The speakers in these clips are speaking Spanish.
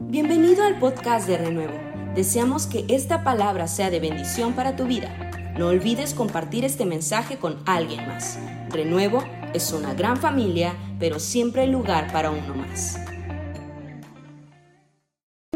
Bienvenido al podcast de Renuevo. Deseamos que esta palabra sea de bendición para tu vida. No olvides compartir este mensaje con alguien más. Renuevo es una gran familia, pero siempre hay lugar para uno más.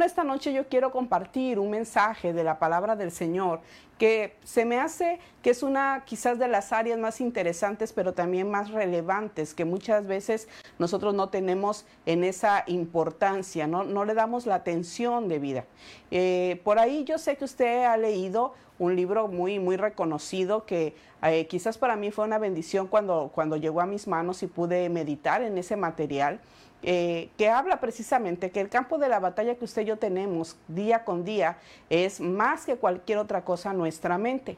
Esta noche yo quiero compartir un mensaje de la palabra del Señor que se me hace que es una quizás de las áreas más interesantes, pero también más relevantes, que muchas veces nosotros no tenemos en esa importancia, no, no le damos la atención de vida. Eh, por ahí yo sé que usted ha leído un libro muy, muy reconocido que eh, quizás para mí fue una bendición cuando, cuando llegó a mis manos y pude meditar en ese material. Eh, que habla precisamente que el campo de la batalla que usted y yo tenemos día con día es más que cualquier otra cosa nuestra mente.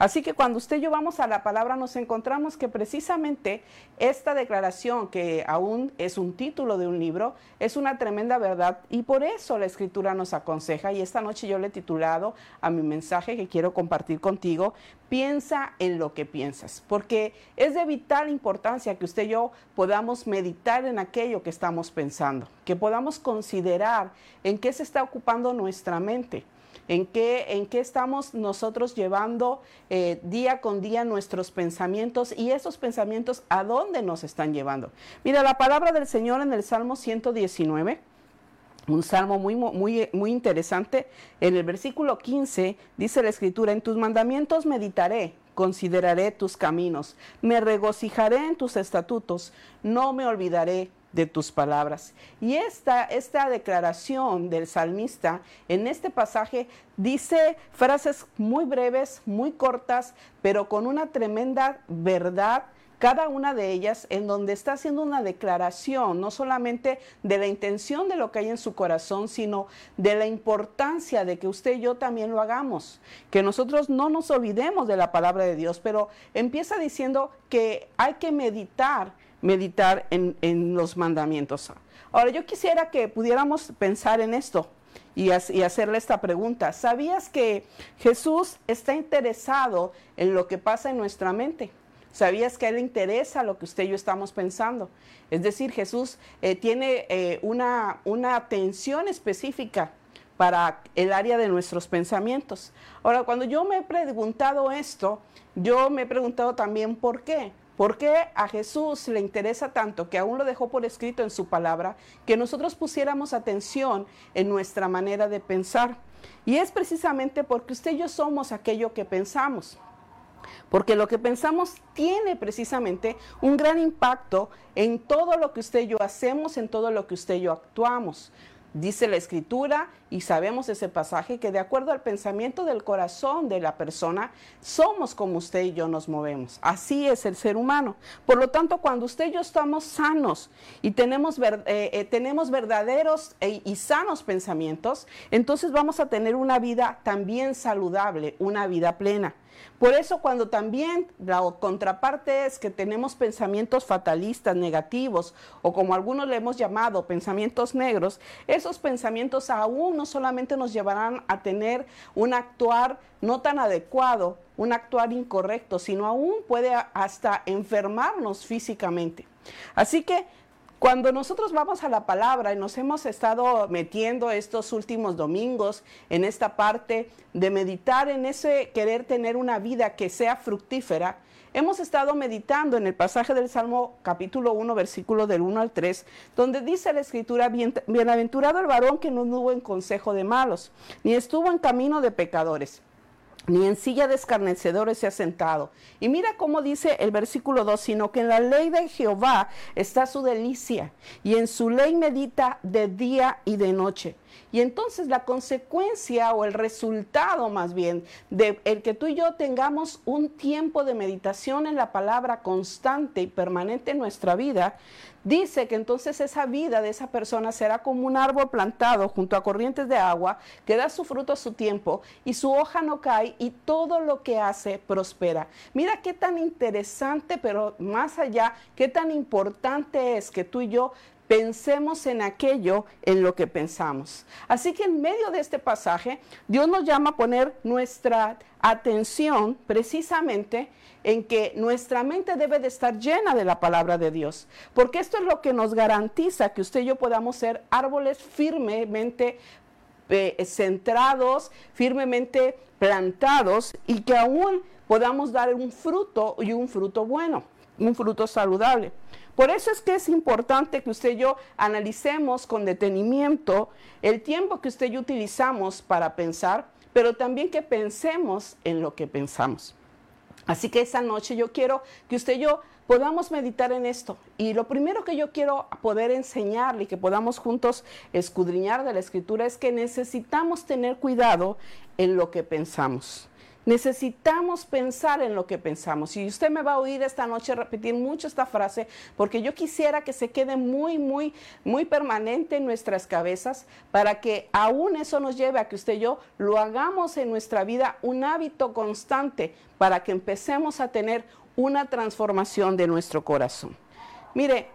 Así que cuando usted y yo vamos a la palabra nos encontramos que precisamente esta declaración, que aún es un título de un libro, es una tremenda verdad y por eso la escritura nos aconseja. Y esta noche yo le he titulado a mi mensaje que quiero compartir contigo, piensa en lo que piensas, porque es de vital importancia que usted y yo podamos meditar en aquello que estamos pensando, que podamos considerar en qué se está ocupando nuestra mente en qué, en qué estamos nosotros llevando eh, día con día nuestros pensamientos y esos pensamientos a dónde nos están llevando. Mira, la palabra del Señor en el Salmo 119 un salmo muy, muy, muy interesante. En el versículo 15 dice la escritura, en tus mandamientos meditaré, consideraré tus caminos, me regocijaré en tus estatutos, no me olvidaré de tus palabras. Y esta, esta declaración del salmista en este pasaje dice frases muy breves, muy cortas, pero con una tremenda verdad cada una de ellas en donde está haciendo una declaración, no solamente de la intención de lo que hay en su corazón, sino de la importancia de que usted y yo también lo hagamos, que nosotros no nos olvidemos de la palabra de Dios, pero empieza diciendo que hay que meditar meditar en, los mandamientos. Ahora, yo quisiera que pudiéramos pensar en esto y, y, hacerle esta pregunta. ¿Sabías que Jesús está interesado en lo que pasa en nuestra mente? ¿Sabías que a Él le interesa lo que usted y yo estamos pensando? Es decir, Jesús eh, tiene eh, una, una atención específica para el área de nuestros pensamientos. Ahora, cuando yo me he preguntado esto, yo me he preguntado también por qué. ¿Por qué a Jesús le interesa tanto que aún lo dejó por escrito en su palabra que nosotros pusiéramos atención en nuestra manera de pensar? Y es precisamente porque usted y yo somos aquello que pensamos. Porque lo que pensamos tiene precisamente un gran impacto en todo lo que usted y yo hacemos, en todo lo que usted y yo actuamos. Dice la escritura y sabemos ese pasaje que de acuerdo al pensamiento del corazón de la persona, somos como usted y yo nos movemos. Así es el ser humano. Por lo tanto, cuando usted y yo estamos sanos y tenemos, eh, eh, tenemos verdaderos e, y sanos pensamientos, entonces vamos a tener una vida también saludable, una vida plena. Por eso cuando también la contraparte es que tenemos pensamientos fatalistas, negativos, o como algunos le hemos llamado pensamientos negros, esos pensamientos aún no solamente nos llevarán a tener un actuar no tan adecuado, un actuar incorrecto, sino aún puede hasta enfermarnos físicamente. Así que cuando nosotros vamos a la palabra y nos hemos estado metiendo estos últimos domingos en esta parte de meditar en ese querer tener una vida que sea fructífera, hemos estado meditando en el pasaje del Salmo capítulo 1, versículo del 1 al 3, donde dice la escritura, bienaventurado el varón que no anduvo en consejo de malos, ni estuvo en camino de pecadores ni en silla de escarnecedores se ha sentado. Y mira cómo dice el versículo 2, sino que en la ley de Jehová está su delicia, y en su ley medita de día y de noche. Y entonces la consecuencia o el resultado más bien de el que tú y yo tengamos un tiempo de meditación en la palabra constante y permanente en nuestra vida, dice que entonces esa vida de esa persona será como un árbol plantado junto a corrientes de agua que da su fruto a su tiempo y su hoja no cae y todo lo que hace prospera. Mira qué tan interesante, pero más allá, qué tan importante es que tú y yo pensemos en aquello en lo que pensamos. Así que en medio de este pasaje, Dios nos llama a poner nuestra atención precisamente en que nuestra mente debe de estar llena de la palabra de Dios, porque esto es lo que nos garantiza que usted y yo podamos ser árboles firmemente eh, centrados, firmemente plantados y que aún podamos dar un fruto y un fruto bueno, un fruto saludable. Por eso es que es importante que usted y yo analicemos con detenimiento el tiempo que usted y yo utilizamos para pensar, pero también que pensemos en lo que pensamos. Así que esa noche yo quiero que usted y yo podamos meditar en esto. Y lo primero que yo quiero poder enseñarle y que podamos juntos escudriñar de la escritura es que necesitamos tener cuidado en lo que pensamos. Necesitamos pensar en lo que pensamos. Y usted me va a oír esta noche repetir mucho esta frase porque yo quisiera que se quede muy, muy, muy permanente en nuestras cabezas para que aún eso nos lleve a que usted y yo lo hagamos en nuestra vida un hábito constante para que empecemos a tener una transformación de nuestro corazón. Mire,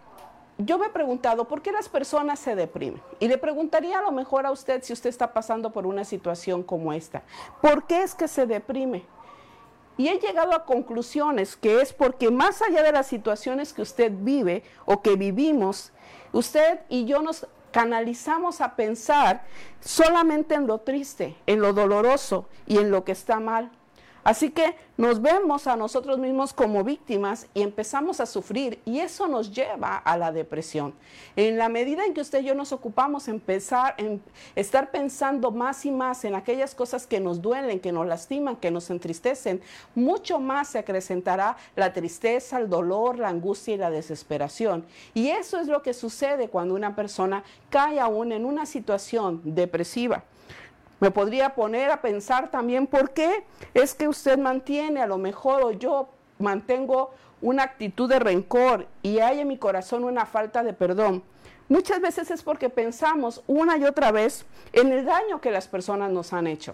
yo me he preguntado por qué las personas se deprimen. Y le preguntaría a lo mejor a usted si usted está pasando por una situación como esta. ¿Por qué es que se deprime? Y he llegado a conclusiones que es porque más allá de las situaciones que usted vive o que vivimos, usted y yo nos canalizamos a pensar solamente en lo triste, en lo doloroso y en lo que está mal. Así que nos vemos a nosotros mismos como víctimas y empezamos a sufrir y eso nos lleva a la depresión. En la medida en que usted y yo nos ocupamos en, estar pensando más y más en aquellas cosas que nos duelen, que nos lastiman, que nos entristecen, mucho más se acrecentará la tristeza, el dolor, la angustia y la desesperación. Y eso es lo que sucede cuando una persona cae aún en una situación depresiva. Me podría poner a pensar también por qué es que usted mantiene a lo mejor o yo mantengo una actitud de rencor y hay en mi corazón una falta de perdón. Muchas veces es porque pensamos una y otra vez en el daño que las personas nos han hecho.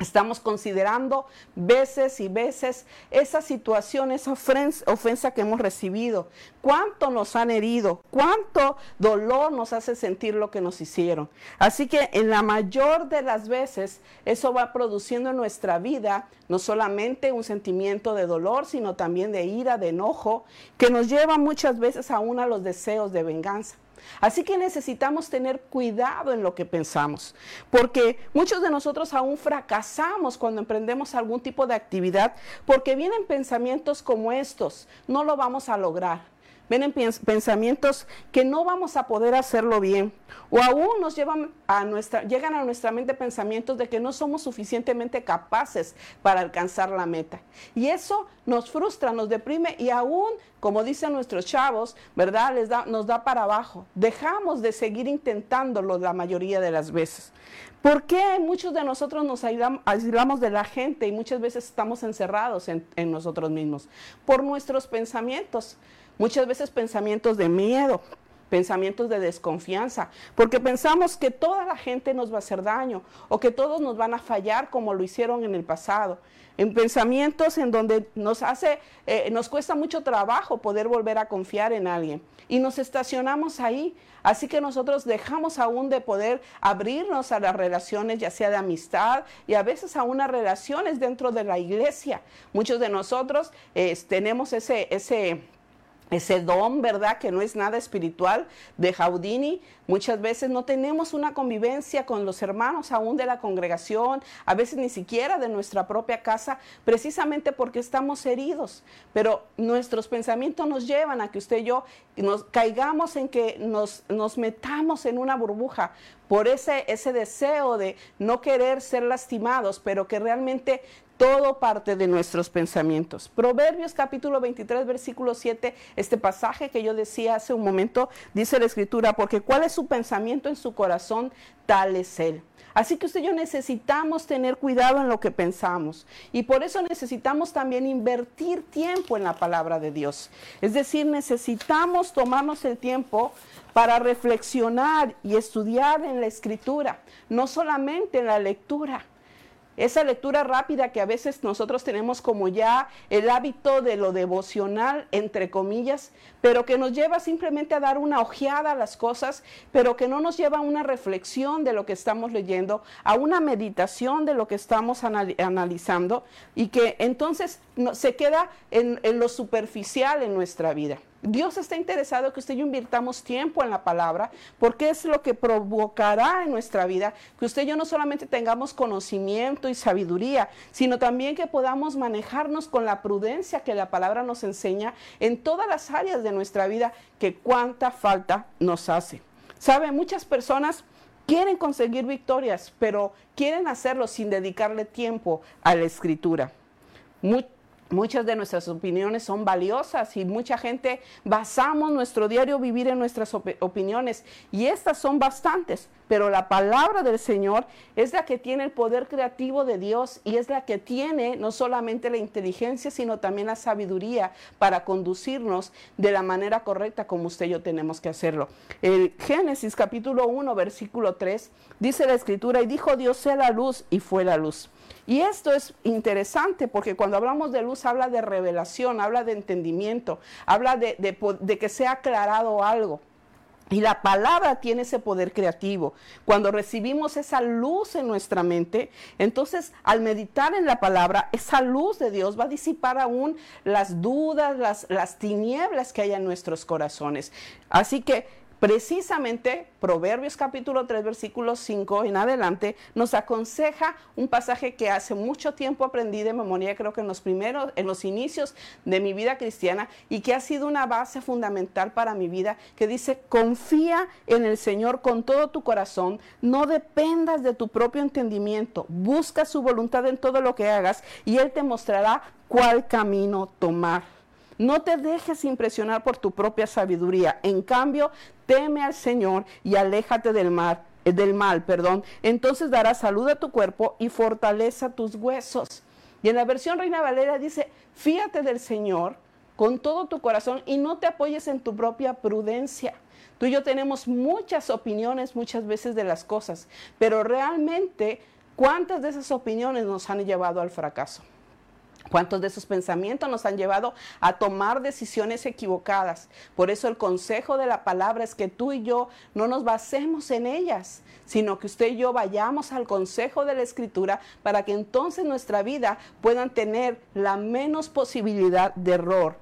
Estamos considerando veces y veces esa situación, esa ofensa que hemos recibido, cuánto nos han herido, cuánto dolor nos hace sentir lo que nos hicieron. Así que en la mayor de las veces eso va produciendo en nuestra vida no solamente un sentimiento de dolor, sino también de ira, de enojo, que nos lleva muchas veces aún a los deseos de venganza. Así que necesitamos tener cuidado en lo que pensamos, porque muchos de nosotros aún fracasamos cuando emprendemos algún tipo de actividad, porque vienen pensamientos como estos, no lo vamos a lograr vienen pensamientos que no vamos a poder hacerlo bien. O aún nos llevan a nuestra, llegan a nuestra mente pensamientos de que no somos suficientemente capaces para alcanzar la meta. Y eso nos frustra, nos deprime y aún, como dicen nuestros chavos, ¿verdad? Les da, nos da para abajo. Dejamos de seguir intentándolo la mayoría de las veces. ¿Por qué muchos de nosotros nos aislamos de la gente y muchas veces estamos encerrados en, en nosotros mismos? Por nuestros pensamientos. Muchas veces pensamientos de miedo, pensamientos de desconfianza, porque pensamos que toda la gente nos va a hacer daño o que todos nos van a fallar como lo hicieron en el pasado. En pensamientos en donde nos hace, eh, nos cuesta mucho trabajo poder volver a confiar en alguien y nos estacionamos ahí. Así que nosotros dejamos aún de poder abrirnos a las relaciones, ya sea de amistad y a veces a unas relaciones dentro de la iglesia. Muchos de nosotros eh, tenemos ese, ese ese don, ¿verdad? Que no es nada espiritual de Jaudini. Muchas veces no tenemos una convivencia con los hermanos aún de la congregación, a veces ni siquiera de nuestra propia casa, precisamente porque estamos heridos. Pero nuestros pensamientos nos llevan a que usted y yo nos caigamos en que nos, nos metamos en una burbuja por ese, ese deseo de no querer ser lastimados, pero que realmente todo parte de nuestros pensamientos. Proverbios capítulo 23, versículo 7, este pasaje que yo decía hace un momento, dice la escritura, porque cuál es su pensamiento en su corazón, tal es él. Así que usted y yo necesitamos tener cuidado en lo que pensamos y por eso necesitamos también invertir tiempo en la palabra de Dios. Es decir, necesitamos tomarnos el tiempo para reflexionar y estudiar en la escritura, no solamente en la lectura. Esa lectura rápida que a veces nosotros tenemos como ya el hábito de lo devocional, entre comillas, pero que nos lleva simplemente a dar una ojeada a las cosas, pero que no nos lleva a una reflexión de lo que estamos leyendo, a una meditación de lo que estamos analizando y que entonces se queda en, en lo superficial en nuestra vida. Dios está interesado que usted y yo invirtamos tiempo en la palabra, porque es lo que provocará en nuestra vida que usted y yo no solamente tengamos conocimiento y sabiduría, sino también que podamos manejarnos con la prudencia que la palabra nos enseña en todas las áreas de nuestra vida, que cuánta falta nos hace. Sabe, muchas personas quieren conseguir victorias, pero quieren hacerlo sin dedicarle tiempo a la escritura. Muchas de nuestras opiniones son valiosas y mucha gente basamos nuestro diario vivir en nuestras opiniones. Y estas son bastantes, pero la palabra del Señor es la que tiene el poder creativo de Dios y es la que tiene no solamente la inteligencia, sino también la sabiduría para conducirnos de la manera correcta como usted y yo tenemos que hacerlo. El Génesis capítulo 1, versículo 3, dice la escritura, y dijo Dios sea la luz y fue la luz. Y esto es interesante porque cuando hablamos de luz habla de revelación, habla de entendimiento, habla de, de, que sea aclarado algo. Y la palabra tiene ese poder creativo. Cuando recibimos esa luz en nuestra mente, entonces al meditar en la palabra, esa luz de Dios va a disipar aún las dudas, las, las tinieblas que hay en nuestros corazones. Así que Precisamente Proverbios capítulo 3 versículo 5 en adelante nos aconseja un pasaje que hace mucho tiempo aprendí de memoria, creo que en los primeros, en los inicios de mi vida cristiana y que ha sido una base fundamental para mi vida, que dice, confía en el Señor con todo tu corazón, no dependas de tu propio entendimiento, busca su voluntad en todo lo que hagas y Él te mostrará cuál camino tomar. No te dejes impresionar por tu propia sabiduría. En cambio, teme al Señor y aléjate del mal, eh, mal, perdón. Entonces dará salud a tu cuerpo y fortaleza tus huesos. Y en la versión Reina Valera dice, fíate del Señor con todo tu corazón y no te apoyes en tu propia prudencia. Tú y yo tenemos muchas opiniones muchas veces de las cosas, pero realmente, ¿cuántas de esas opiniones nos han llevado al fracaso? ¿Cuántos de esos pensamientos nos han llevado a tomar decisiones equivocadas? Por eso el consejo de la palabra es que tú y yo no nos basemos en ellas, sino que usted y yo vayamos al consejo de la escritura para que entonces nuestra vida puedan tener la menos posibilidad de error.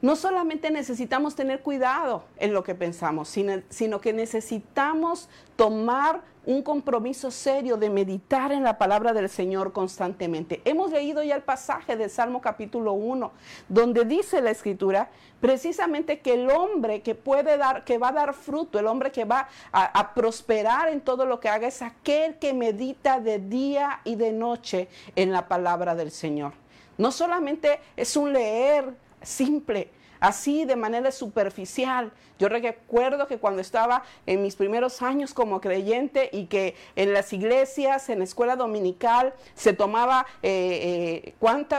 No solamente necesitamos tener cuidado en lo que pensamos, sino, sino que necesitamos tomar un compromiso serio de meditar en la palabra del Señor constantemente. Hemos leído ya el pasaje del Salmo capítulo 1, donde dice la escritura precisamente que el hombre que puede dar, que va a dar fruto, el hombre que va a, a prosperar en todo lo que haga, es aquel que medita de día y de noche en la palabra del Señor. No solamente es un leer simple, así de manera superficial. Yo recuerdo que cuando estaba en mis primeros años como creyente y que en las iglesias, en la escuela dominical, se tomaba eh, eh,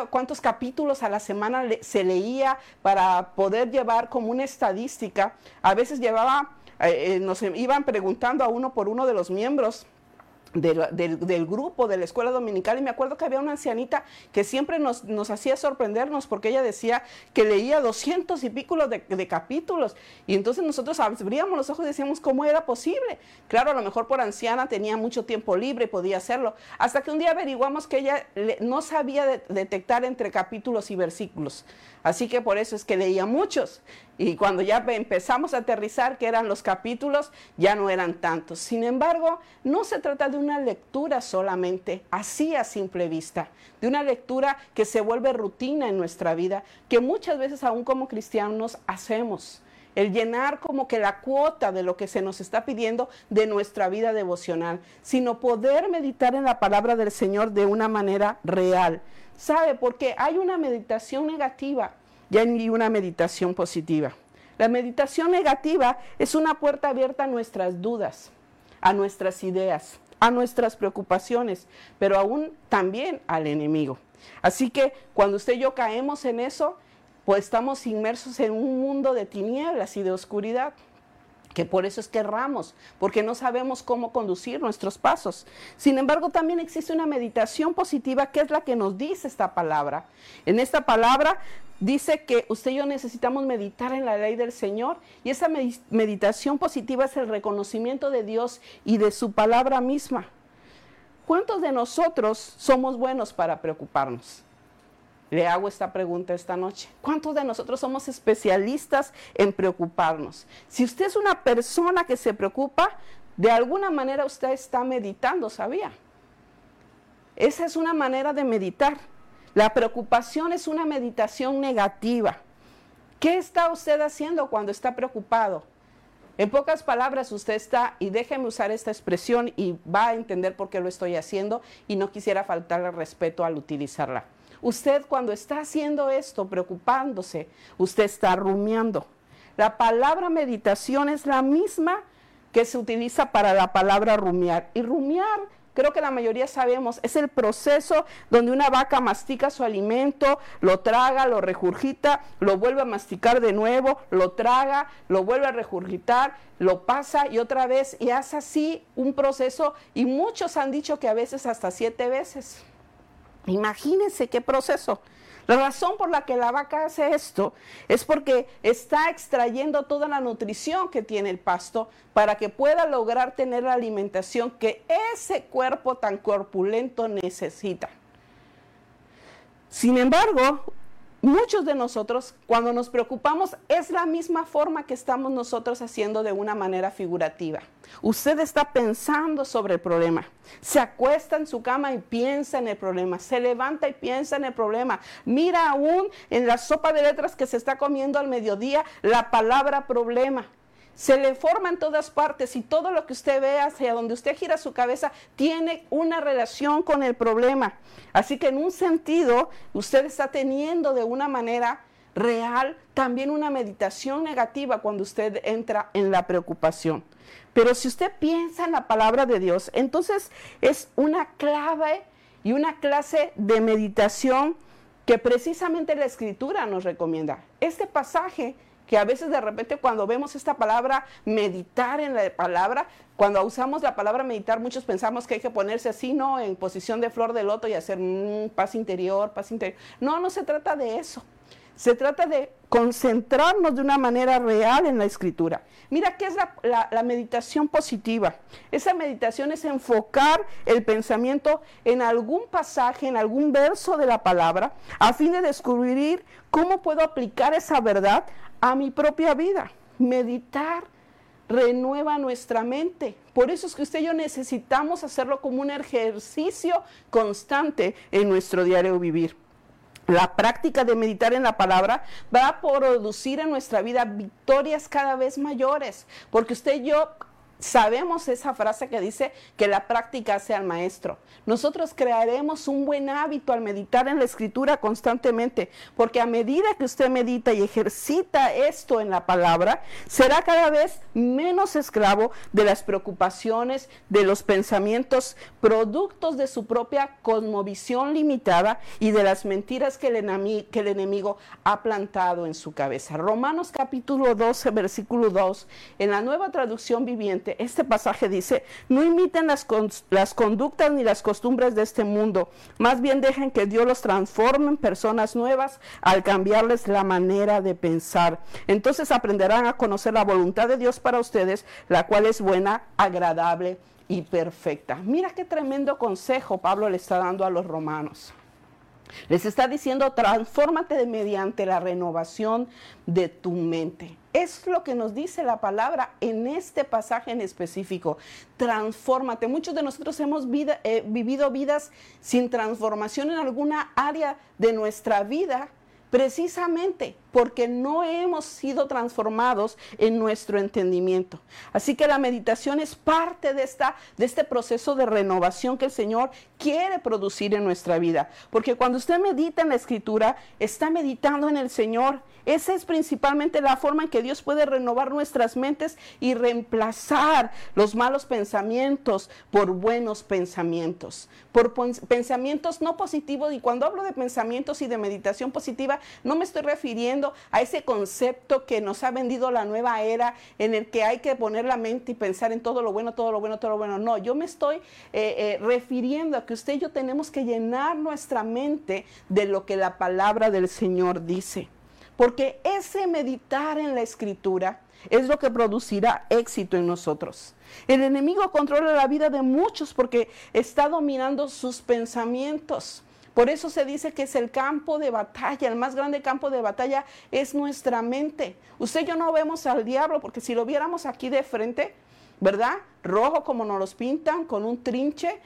cuántos capítulos a la semana se leía para poder llevar como una estadística. A veces llevaba, eh, nos iban preguntando a uno por uno de los miembros del, grupo de la escuela dominical y me acuerdo que había una ancianita que siempre nos, hacía sorprendernos porque ella decía que leía doscientos y pico de, de, capítulos y entonces nosotros abríamos los ojos y decíamos cómo era posible. Claro, a lo mejor por anciana tenía mucho tiempo libre y podía hacerlo. Hasta que un día averiguamos que ella no sabía detectar entre capítulos y versículos. Así que por eso es que leía muchos. Y cuando ya empezamos a aterrizar, que eran los capítulos, ya no eran tantos. Sin embargo, no se trata de una lectura solamente, así a simple vista, de una lectura que se vuelve rutina en nuestra vida, que muchas veces aún como cristianos hacemos el llenar como que la cuota de lo que se nos está pidiendo de nuestra vida devocional, sino poder meditar en la palabra del Señor de una manera real. ¿Sabe? Porque hay una meditación negativa y hay una meditación positiva. La meditación negativa es una puerta abierta a nuestras dudas, a nuestras ideas, a nuestras preocupaciones, pero aún también al enemigo. Así que cuando usted y yo caemos en eso, pues estamos inmersos en un mundo de tinieblas y de oscuridad. Que por eso es que erramos, porque no sabemos cómo conducir nuestros pasos. Sin embargo, también existe una meditación positiva que es la que nos dice esta palabra. En esta palabra dice que usted y yo necesitamos meditar en la ley del Señor y esa meditación positiva es el reconocimiento de Dios y de su palabra misma. ¿Cuántos de nosotros somos buenos para preocuparnos? Le hago esta pregunta esta noche. ¿Cuántos de nosotros somos especialistas en preocuparnos? Si usted es una persona que se preocupa, de alguna manera usted está meditando, ¿sabía? Esa es una manera de meditar. La preocupación es una meditación negativa. ¿Qué está usted haciendo cuando está preocupado? En pocas palabras, usted está, y déjeme usar esta expresión y va a entender por qué lo estoy haciendo y no quisiera faltarle respeto al utilizarla. Usted cuando está haciendo esto, preocupándose, usted está rumiando. La palabra meditación es la misma que se utiliza para la palabra rumiar. Y rumiar, creo que la mayoría sabemos, es el proceso donde una vaca mastica su alimento, lo traga, lo regurgita, lo vuelve a masticar de nuevo, lo traga, lo vuelve a regurgitar, lo pasa y otra vez, y hace así un proceso, y muchos han dicho que a veces hasta siete veces. Imagínense qué proceso. La razón por la que la vaca hace esto es porque está extrayendo toda la nutrición que tiene el pasto para que pueda lograr tener la alimentación que ese cuerpo tan corpulento necesita. Sin embargo, muchos de nosotros, cuando nos preocupamos, es la misma forma que estamos nosotros haciendo de una manera figurativa. Usted está pensando sobre el problema. Se acuesta en su cama y piensa en el problema. Se levanta y piensa en el problema. Mira aún en la sopa de letras que se está comiendo al mediodía la palabra problema se le forma en todas partes y todo lo que usted ve hacia donde usted gira su cabeza tiene una relación con el problema. Así que en un sentido, usted está teniendo de una manera real también una meditación negativa cuando usted entra en la preocupación. Pero si usted piensa en la palabra de Dios, entonces es una clave y una clase de meditación que precisamente la escritura nos recomienda. Este pasaje que a veces de repente cuando vemos esta palabra meditar en la palabra, cuando usamos la palabra meditar, muchos pensamos que hay que ponerse así, ¿no? En posición de flor de loto y hacer mm, paz interior, paz interior. No, no se trata de eso. Se trata de concentrarnos de una manera real en la escritura. Mira, ¿qué es la, meditación positiva? Esa meditación es enfocar el pensamiento en algún pasaje, en algún verso de la palabra, a fin de descubrir cómo puedo aplicar esa verdad a mi propia vida. Meditar renueva nuestra mente. Por eso es que usted y yo necesitamos hacerlo como un ejercicio constante en nuestro diario vivir. La práctica de meditar en la palabra va a producir en nuestra vida victorias cada vez mayores, porque usted y yo sabemos esa frase que dice que la práctica hace al maestro. Nosotros crearemos un buen hábito al meditar en la escritura constantemente, porque a medida que usted medita y ejercita esto en la palabra, será cada vez menos esclavo de las preocupaciones, de los pensamientos, productos de su propia cosmovisión limitada y de las mentiras que el, que el enemigo ha plantado en su cabeza. Romanos capítulo 12, versículo 2, en la nueva traducción viviente, este pasaje dice, no imiten las, las conductas ni las costumbres de este mundo, más bien dejen que Dios los transforme en personas nuevas al cambiarles la manera de pensar. Entonces aprenderán a conocer la voluntad de Dios para ustedes, la cual es buena, agradable y perfecta. Mira qué tremendo consejo Pablo le está dando a los romanos. Les está diciendo, transfórmate mediante la renovación de tu mente. Es lo que nos dice la palabra en este pasaje en específico. Transfórmate. Muchos de nosotros hemos eh, vivido vidas sin transformación en alguna área de nuestra vida precisamente porque no hemos sido transformados en nuestro entendimiento. Así que la meditación es parte de, esta, de este proceso de renovación que el Señor quiere producir en nuestra vida. Porque cuando usted medita en la escritura, está meditando en el Señor. Esa es principalmente la forma en que Dios puede renovar nuestras mentes y reemplazar los malos pensamientos por buenos pensamientos, por pensamientos no positivos. Y cuando hablo de pensamientos y de meditación positiva, no me estoy refiriendo a ese concepto que nos ha vendido la nueva era en el que hay que poner la mente y pensar en todo lo bueno, todo lo bueno, todo lo bueno. No, yo me estoy eh, eh, refiriendo a que usted y yo tenemos que llenar nuestra mente de lo que la palabra del Señor dice. Porque ese meditar en la escritura es lo que producirá éxito en nosotros. El enemigo controla la vida de muchos porque está dominando sus pensamientos. Por eso se dice que es el campo de batalla, el más grande campo de batalla es nuestra mente. Usted y yo no vemos al diablo porque si lo viéramos aquí de frente, ¿verdad? Rojo como nos los pintan, con un trinche,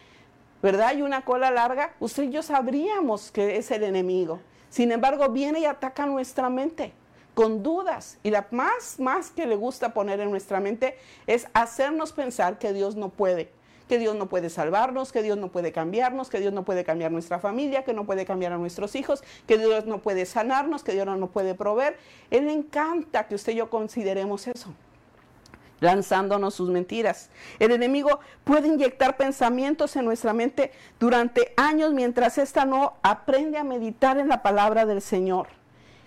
¿verdad? Y una cola larga, usted y yo sabríamos que es el enemigo. Sin embargo, viene y ataca nuestra mente con dudas. Y la más, más que le gusta poner en nuestra mente es hacernos pensar que Dios no puede, que Dios no puede salvarnos, que Dios no puede cambiarnos, que Dios no puede cambiar nuestra familia, que no puede cambiar a nuestros hijos, que Dios no puede sanarnos, que Dios no nos puede proveer. Él encanta que usted y yo consideremos eso lanzándonos sus mentiras. El enemigo puede inyectar pensamientos en nuestra mente durante años mientras ésta no aprende a meditar en la palabra del Señor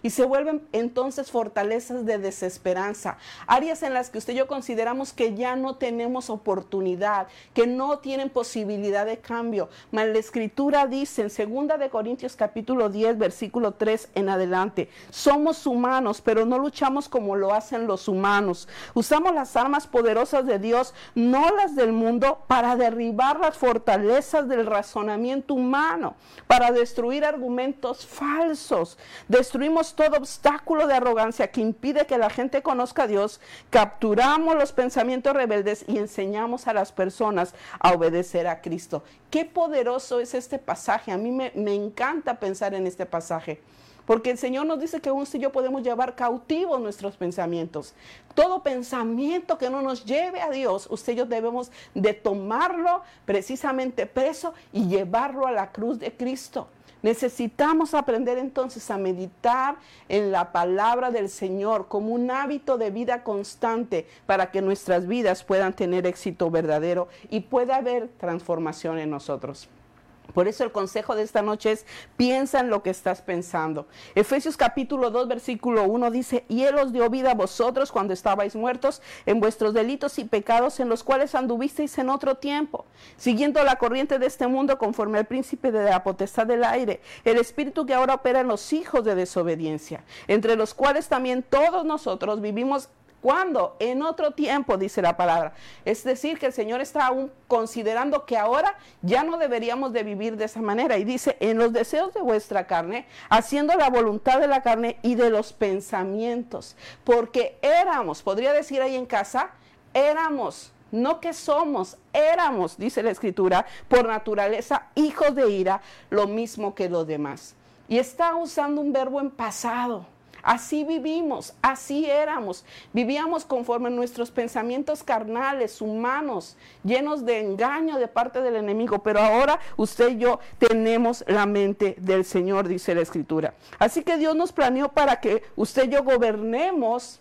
y se vuelven entonces fortalezas de desesperanza, áreas en las que usted y yo consideramos que ya no tenemos oportunidad, que no tienen posibilidad de cambio. Mas la escritura dice en 2 de Corintios capítulo 10 versículo 3 en adelante, somos humanos, pero no luchamos como lo hacen los humanos. Usamos las armas poderosas de Dios, no las del mundo, para derribar las fortalezas del razonamiento humano, para destruir argumentos falsos. Destruimos todo obstáculo de arrogancia que impide que la gente conozca a Dios, capturamos los pensamientos rebeldes y enseñamos a las personas a obedecer a Cristo. Qué poderoso es este pasaje. A mí me, encanta pensar en este pasaje. Porque el Señor nos dice que un y yo podemos llevar cautivos nuestros pensamientos. Todo pensamiento que no nos lleve a Dios, usted y yo debemos de tomarlo precisamente preso y llevarlo a la cruz de Cristo. Necesitamos aprender entonces a meditar en la palabra del Señor como un hábito de vida constante para que nuestras vidas puedan tener éxito verdadero y pueda haber transformación en nosotros. Por eso el consejo de esta noche es, piensa en lo que estás pensando. Efesios capítulo 2, versículo 1 dice, y Él os dio vida a vosotros cuando estabais muertos en vuestros delitos y pecados en los cuales anduvisteis en otro tiempo, siguiendo la corriente de este mundo conforme al príncipe de la potestad del aire, el espíritu que ahora opera en los hijos de desobediencia, entre los cuales también todos nosotros vivimos ¿Cuándo? En otro tiempo, dice la palabra. Es decir, que el Señor está aún considerando que ahora ya no deberíamos de vivir de esa manera. Y dice, en los deseos de vuestra carne, haciendo la voluntad de la carne y de los pensamientos. Porque éramos, podría decir ahí en casa, éramos no que somos, éramos, dice la escritura, por naturaleza hijos de ira, lo mismo que los demás. Y está usando un verbo en pasado. Así vivimos, así éramos. Vivíamos conforme nuestros pensamientos carnales, humanos, llenos de engaño de parte del enemigo. Pero ahora usted y yo tenemos la mente del Señor, dice la Escritura. Así que Dios nos planeó para que usted y yo gobernemos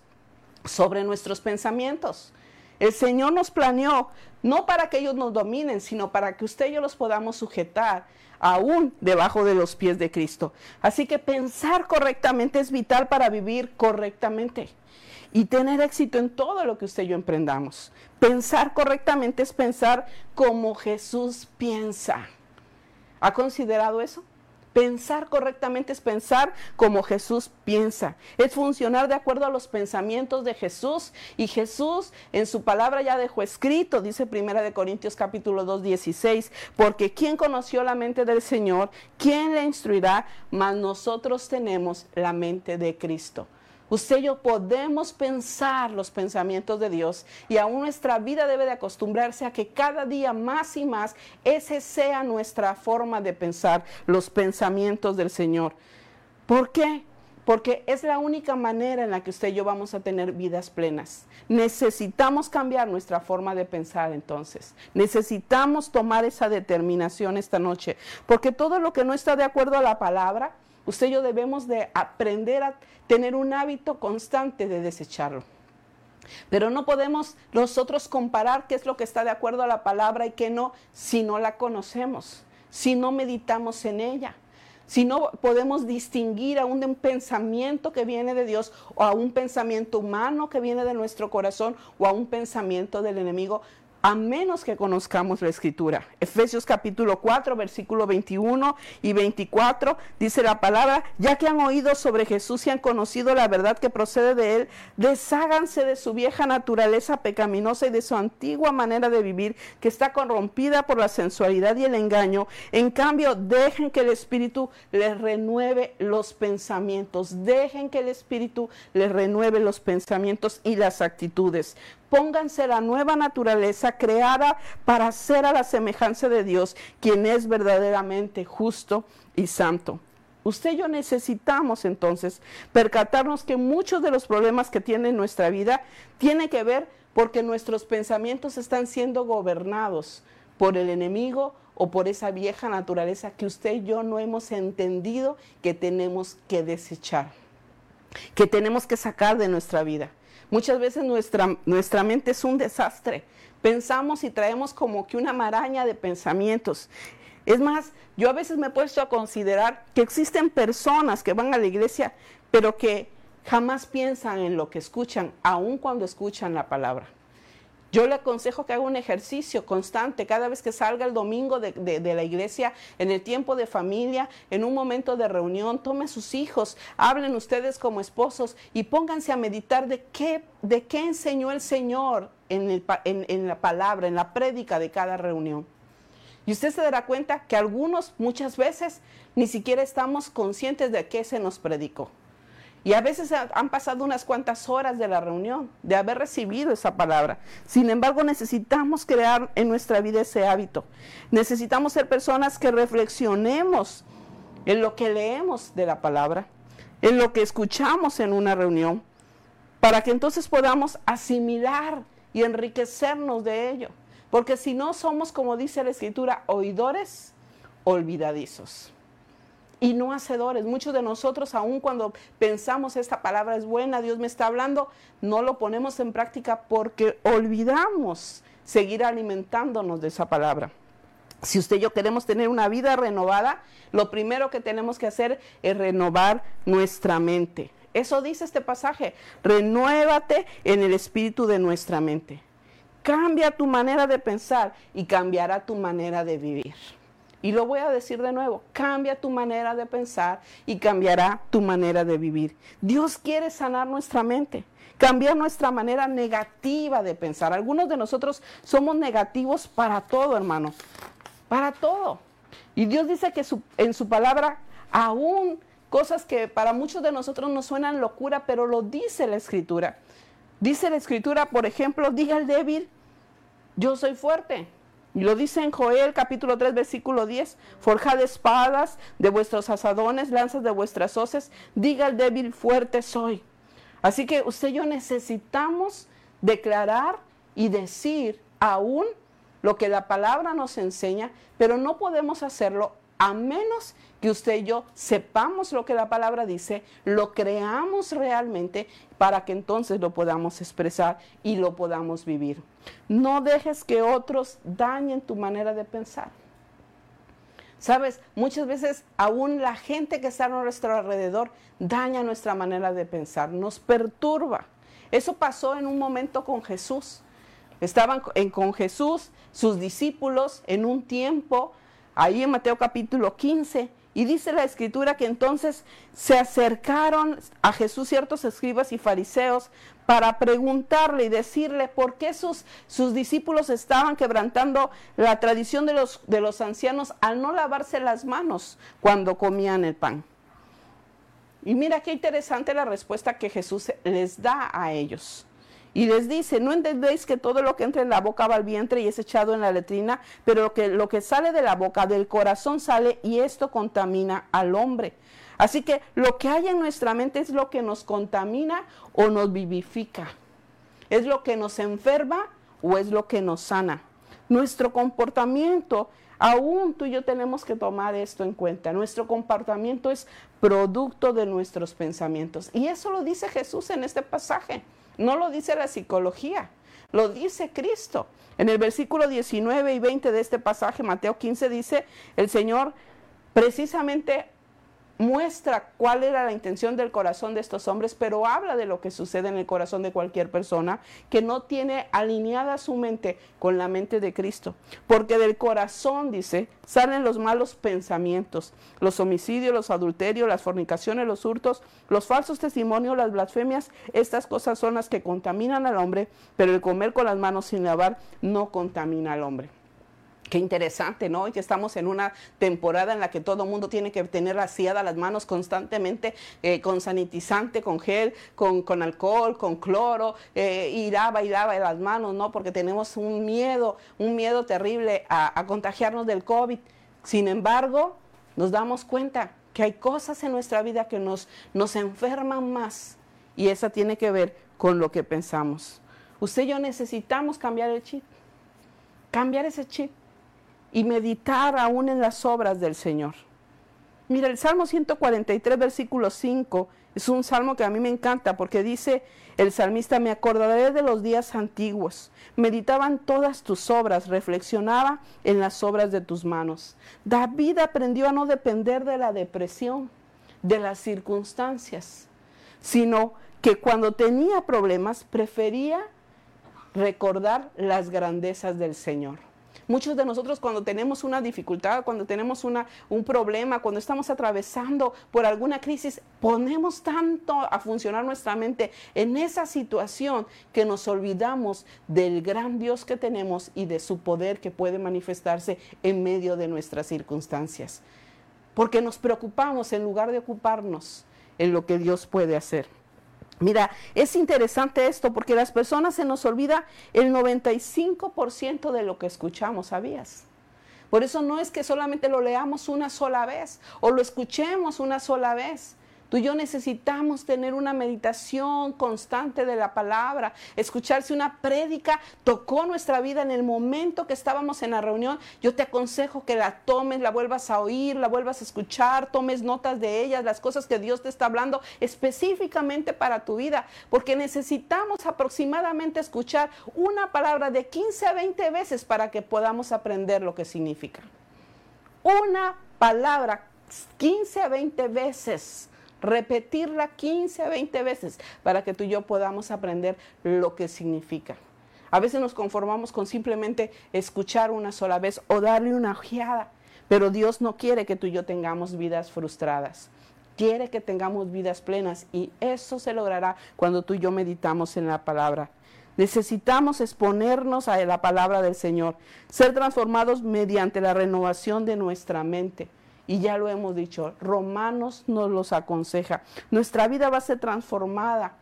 sobre nuestros pensamientos. El Señor nos planeó no para que ellos nos dominen, sino para que usted y yo los podamos sujetar aún debajo de los pies de Cristo. Así que pensar correctamente es vital para vivir correctamente y tener éxito en todo lo que usted y yo emprendamos. Pensar correctamente es pensar como Jesús piensa. ¿Ha considerado eso? Pensar correctamente es pensar como Jesús piensa. Es funcionar de acuerdo a los pensamientos de Jesús. Y Jesús en su palabra ya dejó escrito, dice Primera de Corintios capítulo 2, 16, porque ¿quién conoció la mente del Señor? ¿Quién le instruirá? Mas nosotros tenemos la mente de Cristo. Usted y yo podemos pensar los pensamientos de Dios y aún nuestra vida debe de acostumbrarse a que cada día más y más ese sea nuestra forma de pensar, los pensamientos del Señor. ¿Por qué? Porque es la única manera en la que usted y yo vamos a tener vidas plenas. Necesitamos cambiar nuestra forma de pensar entonces. Necesitamos tomar esa determinación esta noche. Porque todo lo que no está de acuerdo a la palabra, usted y yo debemos de aprender a tener un hábito constante de desecharlo. Pero no podemos nosotros comparar qué es lo que está de acuerdo a la palabra y qué no si no la conocemos, si no meditamos en ella. si no podemos distinguir aún de un pensamiento que viene de Dios o a un pensamiento humano que viene de nuestro corazón o a un pensamiento del enemigo, a menos que conozcamos la escritura. Efesios capítulo 4, versículo 21 y 24 dice la palabra, ya que han oído sobre Jesús y han conocido la verdad que procede de él, desháganse de su vieja naturaleza pecaminosa y de su antigua manera de vivir que está corrompida por la sensualidad y el engaño. En cambio, dejen que el Espíritu les renueve los pensamientos, dejen que el Espíritu les renueve los pensamientos y las actitudes pónganse la nueva naturaleza creada para ser a la semejanza de Dios, quien es verdaderamente justo y santo. Usted y yo necesitamos entonces percatarnos que muchos de los problemas que tiene nuestra vida tienen que ver porque nuestros pensamientos están siendo gobernados por el enemigo o por esa vieja naturaleza que usted y yo no hemos entendido que tenemos que desechar, que tenemos que sacar de nuestra vida. Muchas veces nuestra, nuestra mente es un desastre. Pensamos y traemos como que una maraña de pensamientos. Es más, yo a veces me he puesto a considerar que existen personas que van a la iglesia, pero que jamás piensan en lo que escuchan, aun cuando escuchan la palabra. Yo le aconsejo que haga un ejercicio constante cada vez que salga el domingo de, la iglesia, en el tiempo de familia, en un momento de reunión, tome sus hijos, hablen ustedes como esposos y pónganse a meditar de qué, de qué enseñó el Señor en, en la palabra, en la prédica de cada reunión. Y usted se dará cuenta que algunos muchas veces ni siquiera estamos conscientes de qué se nos predicó. Y a veces han pasado unas cuantas horas de la reunión, de haber recibido esa palabra. Sin embargo, necesitamos crear en nuestra vida ese hábito. Necesitamos ser personas que reflexionemos en lo que leemos de la palabra, en lo que escuchamos en una reunión, para que entonces podamos asimilar y enriquecernos de ello. Porque si no somos, como dice la escritura, oidores olvidadizos y no hacedores. Muchos de nosotros, aun cuando pensamos esta palabra es buena, Dios me está hablando, no lo ponemos en práctica porque olvidamos seguir alimentándonos de esa palabra. Si usted y yo queremos tener una vida renovada, lo primero que tenemos que hacer es renovar nuestra mente. Eso dice este pasaje, renuévate en el espíritu de nuestra mente. Cambia tu manera de pensar y cambiará tu manera de vivir. Y lo voy a decir de nuevo, cambia tu manera de pensar y cambiará tu manera de vivir. Dios quiere sanar nuestra mente, cambiar nuestra manera negativa de pensar. Algunos de nosotros somos negativos para todo, hermano, para todo. Y Dios dice que en su palabra, aún cosas que para muchos de nosotros nos suenan locura, pero lo dice la escritura. Dice la escritura, por ejemplo, diga el débil, yo soy fuerte. Y lo dice en Joel capítulo 3 versículo 10, forjad espadas de vuestros asadones, lanzas de vuestras hoces, diga el débil, fuerte soy. Así que usted y yo necesitamos declarar y decir aún lo que la palabra nos enseña, pero no podemos hacerlo a menos que usted y yo sepamos lo que la palabra dice, lo creamos realmente para que entonces lo podamos expresar y lo podamos vivir. No dejes que otros dañen tu manera de pensar. Sabes, muchas veces aún la gente que está a nuestro alrededor daña nuestra manera de pensar, nos perturba. Eso pasó en un momento con Jesús. Estaban con Jesús, sus discípulos, en un tiempo ahí en Mateo capítulo 15. Y dice la escritura que entonces se acercaron a Jesús ciertos escribas y fariseos para preguntarle y decirle por qué sus, sus discípulos estaban quebrantando la tradición de los, de los ancianos al no lavarse las manos cuando comían el pan. Y mira qué interesante la respuesta que Jesús les da a ellos. Y les dice, no entendéis que todo lo que entra en la boca va al vientre y es echado en la letrina, pero lo que, lo que sale de la boca, del corazón sale y esto contamina al hombre. Así que lo que hay en nuestra mente es lo que nos contamina o nos vivifica. Es lo que nos enferma o es lo que nos sana. Nuestro comportamiento, aún tú y yo tenemos que tomar esto en cuenta. Nuestro comportamiento es producto de nuestros pensamientos. Y eso lo dice Jesús en este pasaje. No lo dice la psicología, lo dice Cristo. En el versículo 19 y 20 de este pasaje, Mateo 15, dice, el Señor precisamente muestra cuál era la intención del corazón de estos hombres, pero habla de lo que sucede en el corazón de cualquier persona que no tiene alineada su mente con la mente de Cristo. Porque del corazón, dice, salen los malos pensamientos, los homicidios, los adulterios, las fornicaciones, los hurtos, los falsos testimonios, las blasfemias. Estas cosas son las que contaminan al hombre, pero el comer con las manos sin lavar no contamina al hombre. Qué interesante, ¿no? Y que estamos en una temporada en la que todo el mundo tiene que tener raciadas las manos constantemente eh, con sanitizante, con gel, con, con alcohol, con cloro, eh, y lava y lava las manos, ¿no? Porque tenemos un miedo, un miedo terrible a, a contagiarnos del COVID. Sin embargo, nos damos cuenta que hay cosas en nuestra vida que nos, nos enferman más y esa tiene que ver con lo que pensamos. Usted y yo necesitamos cambiar el chip, cambiar ese chip y meditar aún en las obras del Señor. Mira, el Salmo 143, versículo 5, es un salmo que a mí me encanta porque dice el salmista, me acordaré de los días antiguos, meditaban todas tus obras, reflexionaba en las obras de tus manos. David aprendió a no depender de la depresión, de las circunstancias, sino que cuando tenía problemas prefería recordar las grandezas del Señor. Muchos de nosotros cuando tenemos una dificultad, cuando tenemos una, un problema, cuando estamos atravesando por alguna crisis, ponemos tanto a funcionar nuestra mente en esa situación que nos olvidamos del gran Dios que tenemos y de su poder que puede manifestarse en medio de nuestras circunstancias. Porque nos preocupamos en lugar de ocuparnos en lo que Dios puede hacer. Mira, es interesante esto porque las personas se nos olvida el 95% de lo que escuchamos, ¿sabías? Por eso no es que solamente lo leamos una sola vez o lo escuchemos una sola vez. Tú y yo necesitamos tener una meditación constante de la palabra, escuchar si una prédica tocó nuestra vida en el momento que estábamos en la reunión. Yo te aconsejo que la tomes, la vuelvas a oír, la vuelvas a escuchar, tomes notas de ellas, las cosas que Dios te está hablando específicamente para tu vida, porque necesitamos aproximadamente escuchar una palabra de 15 a 20 veces para que podamos aprender lo que significa. Una palabra 15 a 20 veces repetirla 15 a 20 veces para que tú y yo podamos aprender lo que significa. A veces nos conformamos con simplemente escuchar una sola vez o darle una ojeada, pero Dios no quiere que tú y yo tengamos vidas frustradas. Quiere que tengamos vidas plenas y eso se logrará cuando tú y yo meditamos en la palabra. Necesitamos exponernos a la palabra del Señor, ser transformados mediante la renovación de nuestra mente. Y ya lo hemos dicho, Romanos nos los aconseja. Nuestra vida va a ser transformada.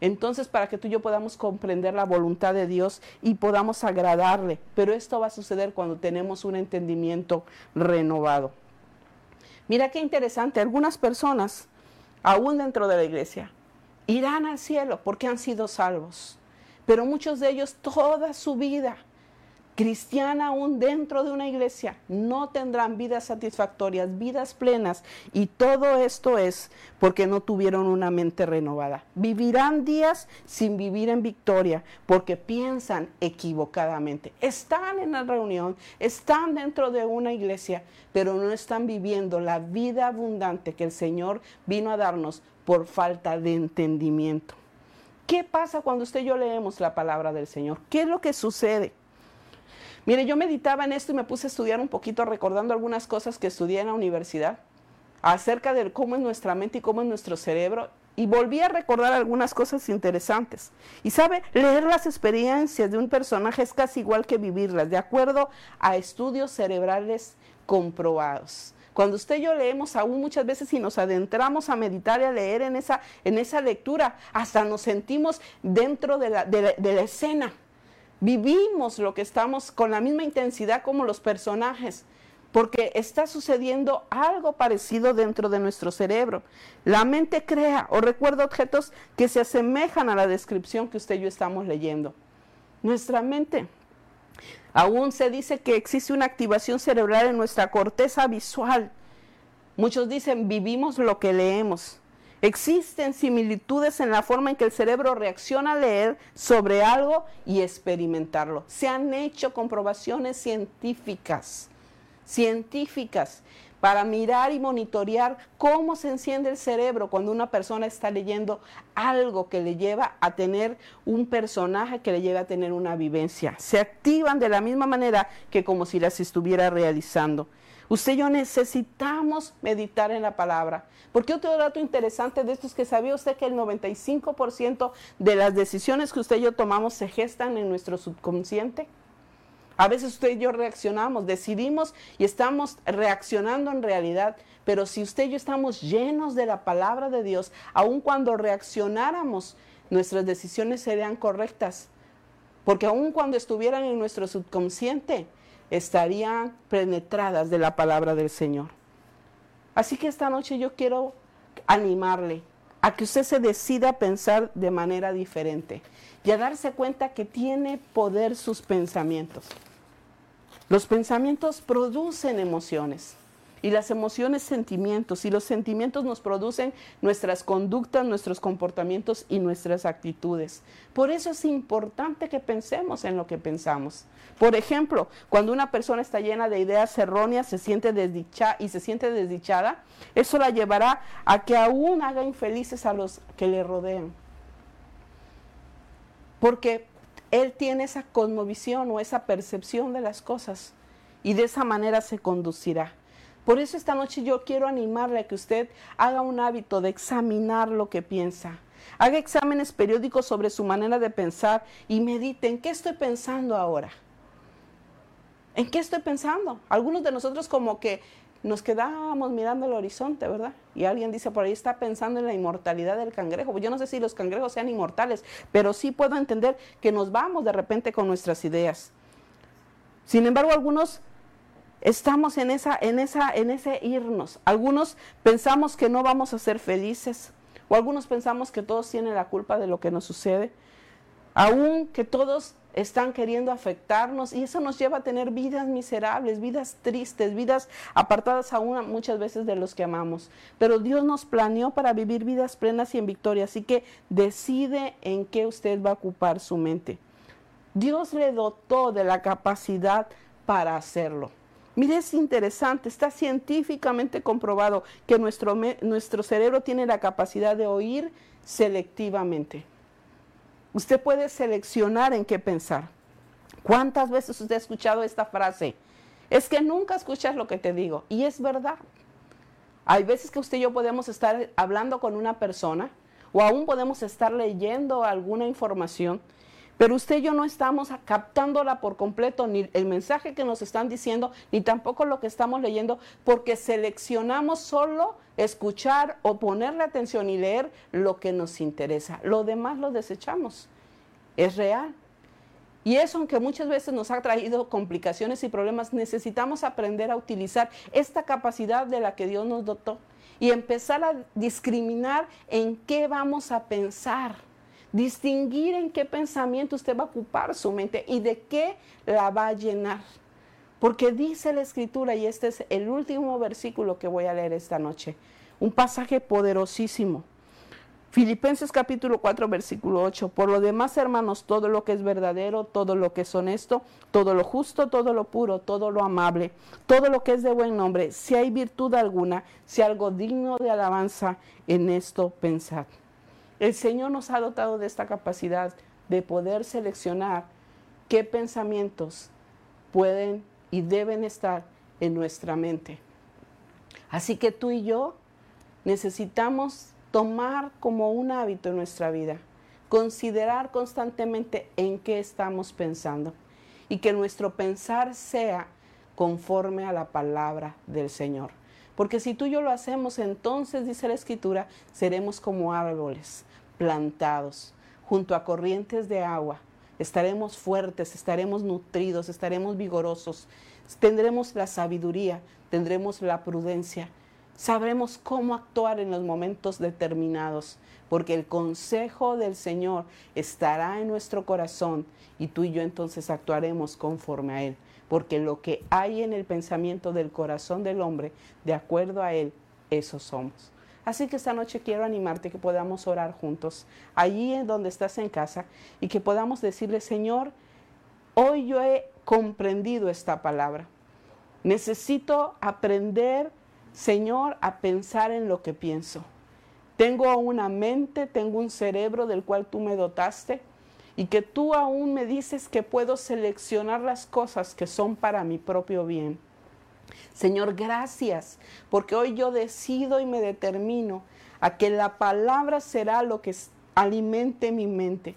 Entonces, para que tú y yo podamos comprender la voluntad de Dios y podamos agradarle. Pero esto va a suceder cuando tenemos un entendimiento renovado. Mira qué interesante, algunas personas, aún dentro de la iglesia, irán al cielo porque han sido salvos. Pero muchos de ellos toda su vida cristiana aún dentro de una iglesia no tendrán vidas satisfactorias, vidas plenas. Y todo esto es porque no tuvieron una mente renovada. Vivirán días sin vivir en victoria porque piensan equivocadamente. Están en la reunión, están dentro de una iglesia, pero no están viviendo la vida abundante que el Señor vino a darnos por falta de entendimiento. ¿Qué pasa cuando usted y yo leemos la palabra del Señor? ¿Qué es lo que sucede? Mire, yo meditaba en esto y me puse a estudiar un poquito recordando algunas cosas que estudié en la universidad acerca de cómo es nuestra mente y cómo es nuestro cerebro y volví a recordar algunas cosas interesantes. Y sabe, leer las experiencias de un personaje es casi igual que vivirlas, de acuerdo a estudios cerebrales comprobados. Cuando usted y yo leemos aún muchas veces y nos adentramos a meditar y a leer en esa, en esa lectura, hasta nos sentimos dentro de la, de la escena vivimos lo que estamos con la misma intensidad como los personajes, porque está sucediendo algo parecido dentro de nuestro cerebro. La mente crea o recuerda objetos que se asemejan a la descripción que usted y yo estamos leyendo. Nuestra mente. Aún se dice que existe una activación cerebral en nuestra corteza visual. Muchos dicen, vivimos lo que leemos. Existen similitudes en la forma en que el cerebro reacciona a leer sobre algo y experimentarlo. Se han hecho comprobaciones científicas, científicas. para mirar y monitorear cómo se enciende el cerebro cuando una persona está leyendo algo que le lleva a tener un personaje que le lleva a tener una vivencia. Se activan de la misma manera que como si las estuviera realizando. Usted y yo necesitamos meditar en la palabra. Porque otro dato interesante de esto es que sabía usted que el 95% de las decisiones que usted y yo tomamos se gestan en nuestro subconsciente. A veces usted y yo reaccionamos, decidimos y estamos reaccionando en realidad, pero si usted y yo estamos llenos de la palabra de Dios, aun cuando reaccionáramos, nuestras decisiones serían correctas. Porque aun cuando estuvieran en nuestro subconsciente, estarían penetradas de la palabra del Señor. Así que esta noche yo quiero animarle a que usted se decida a pensar de manera diferente y a darse cuenta que tiene poder sus pensamientos. Los pensamientos producen emociones y las emociones sentimientos y los sentimientos nos producen nuestras conductas, nuestros comportamientos y nuestras actitudes. Por eso es importante que pensemos en lo que pensamos. Por ejemplo, cuando una persona está llena de ideas erróneas se siente desdichada y se siente desdichada, eso la llevará a que aún haga infelices a los que le rodean. Porque él tiene esa cosmovisión o esa percepción de las cosas y de esa manera se conducirá. Por eso esta noche yo quiero animarle a que usted haga un hábito de examinar lo que piensa. Haga exámenes periódicos sobre su manera de pensar y medite en qué estoy pensando ahora. ¿En qué estoy pensando? Algunos de nosotros como que nos quedamos mirando el horizonte, ¿verdad? Y alguien dice por ahí está pensando en la inmortalidad del cangrejo. Yo no sé si los cangrejos sean inmortales, pero sí puedo entender que nos vamos de repente con nuestras ideas. Sin embargo, algunos Estamos en, esa, en, esa, en ese irnos. Algunos pensamos que no vamos a ser felices o algunos pensamos que todos tienen la culpa de lo que nos sucede. Aún que todos están queriendo afectarnos y eso nos lleva a tener vidas miserables, vidas tristes, vidas apartadas aún muchas veces de los que amamos. Pero Dios nos planeó para vivir vidas plenas y en victoria, así que decide en qué usted va a ocupar su mente. Dios le dotó de la capacidad para hacerlo. Mire, es interesante, está científicamente comprobado que nuestro, nuestro cerebro tiene la capacidad de oír selectivamente. Usted puede seleccionar en qué pensar. ¿Cuántas veces usted ha escuchado esta frase? Es que nunca escuchas lo que te digo. Y es verdad. Hay veces que usted y yo podemos estar hablando con una persona o aún podemos estar leyendo alguna información pero usted y yo no estamos captándola por completo, ni el mensaje que nos están diciendo, ni tampoco lo que estamos leyendo, porque seleccionamos solo escuchar o ponerle atención y leer lo que nos interesa. Lo demás lo desechamos. Es real. Y eso, aunque muchas veces nos ha traído complicaciones y problemas, necesitamos aprender a utilizar esta capacidad de la que Dios nos dotó y empezar a discriminar en qué vamos a pensar distinguir en qué pensamiento usted va a ocupar su mente y de qué la va a llenar. Porque dice la escritura, y este es el último versículo que voy a leer esta noche, un pasaje poderosísimo. Filipenses capítulo 4, versículo 8. Por lo demás, hermanos, todo lo que es verdadero, todo lo que es honesto, todo lo justo, todo lo puro, todo lo amable, todo lo que es de buen nombre, si hay virtud alguna, si algo digno de alabanza, en esto pensad. El Señor nos ha dotado de esta capacidad de poder seleccionar qué pensamientos pueden y deben estar en nuestra mente. Así que tú y yo necesitamos tomar como un hábito en nuestra vida, considerar constantemente en qué estamos pensando y que nuestro pensar sea conforme a la palabra del Señor. Porque si tú y yo lo hacemos, entonces, dice la Escritura, seremos como árboles plantados junto a corrientes de agua. Estaremos fuertes, estaremos nutridos, estaremos vigorosos, tendremos la sabiduría, tendremos la prudencia, sabremos cómo actuar en los momentos determinados, porque el consejo del Señor estará en nuestro corazón y tú y yo entonces actuaremos conforme a Él, porque lo que hay en el pensamiento del corazón del hombre, de acuerdo a Él, eso somos. Así que esta noche quiero animarte que podamos orar juntos, allí en donde estás en casa, y que podamos decirle, Señor, hoy yo he comprendido esta palabra. Necesito aprender Señor, a pensar en lo que pienso. Tengo una mente, tengo un cerebro del cual tú me dotaste y que tú aún me dices que puedo seleccionar las cosas que son para mi propio bien. Señor, gracias, porque hoy yo decido y me determino a que la palabra será lo que alimente mi mente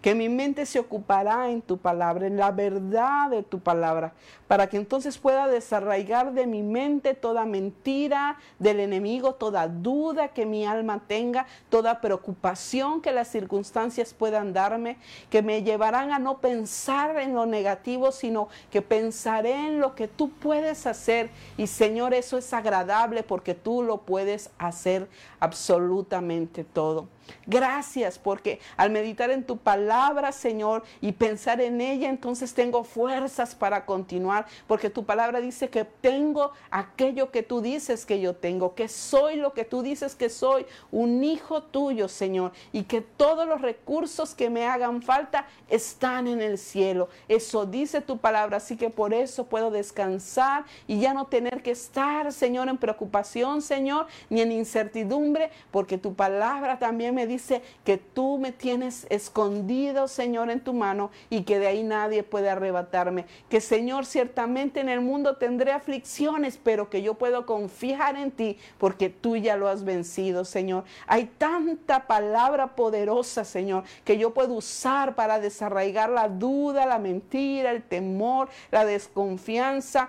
que mi mente se ocupará en tu palabra, en la verdad de tu palabra, para que entonces pueda desarraigar de mi mente toda mentira del enemigo, toda duda que mi alma tenga, toda preocupación que las circunstancias puedan darme, que me llevarán a no pensar en lo negativo, sino que pensaré en lo que tú puedes hacer. Y Señor, eso es agradable porque tú lo puedes hacer absolutamente todo. Gracias porque al meditar en tu palabra, Señor, y pensar en ella, entonces tengo fuerzas para continuar, porque tu palabra dice que tengo aquello que tú dices que yo tengo, que soy lo que tú dices que soy, un hijo tuyo, Señor, y que todos los recursos que me hagan falta están en el cielo. Eso dice tu palabra, así que por eso puedo descansar y ya no tener que estar, Señor, en preocupación, Señor, ni en incertidumbre, porque tu palabra también me dice que tú me tienes escondido, Señor, en tu mano y que de ahí nadie puede arrebatarme. Que, Señor, ciertamente en el mundo tendré aflicciones, pero que yo puedo confiar en ti porque tú ya lo has vencido, Señor. Hay tanta palabra poderosa, Señor, que yo puedo usar para desarraigar la duda, la mentira, el temor, la desconfianza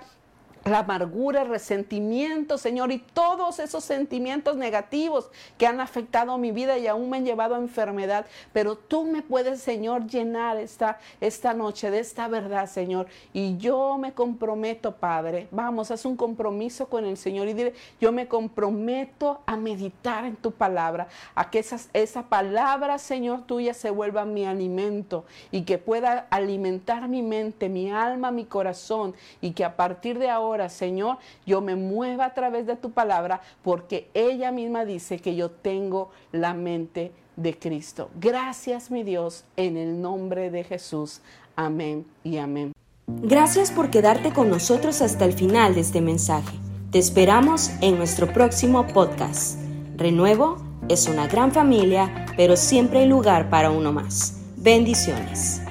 la amargura, el resentimiento, Señor, y todos esos sentimientos negativos que han afectado mi vida y aún me han llevado a enfermedad. Pero tú me puedes, Señor, llenar esta, esta noche de esta verdad, Señor. Y yo me comprometo, Padre. Vamos, haz un compromiso con el Señor y dile, yo me comprometo a meditar en tu palabra, a que esas, esa palabra, Señor, tuya se vuelva mi alimento y que pueda alimentar mi mente, mi alma, mi corazón y que a partir de Señor, yo me mueva a través de tu palabra porque ella misma dice que yo tengo la mente de Cristo. Gracias, mi Dios, en el nombre de Jesús. Amén y amén. Gracias por quedarte con nosotros hasta el final de este mensaje. Te esperamos en nuestro próximo podcast. Renuevo es una gran familia, pero siempre hay lugar para uno más. Bendiciones.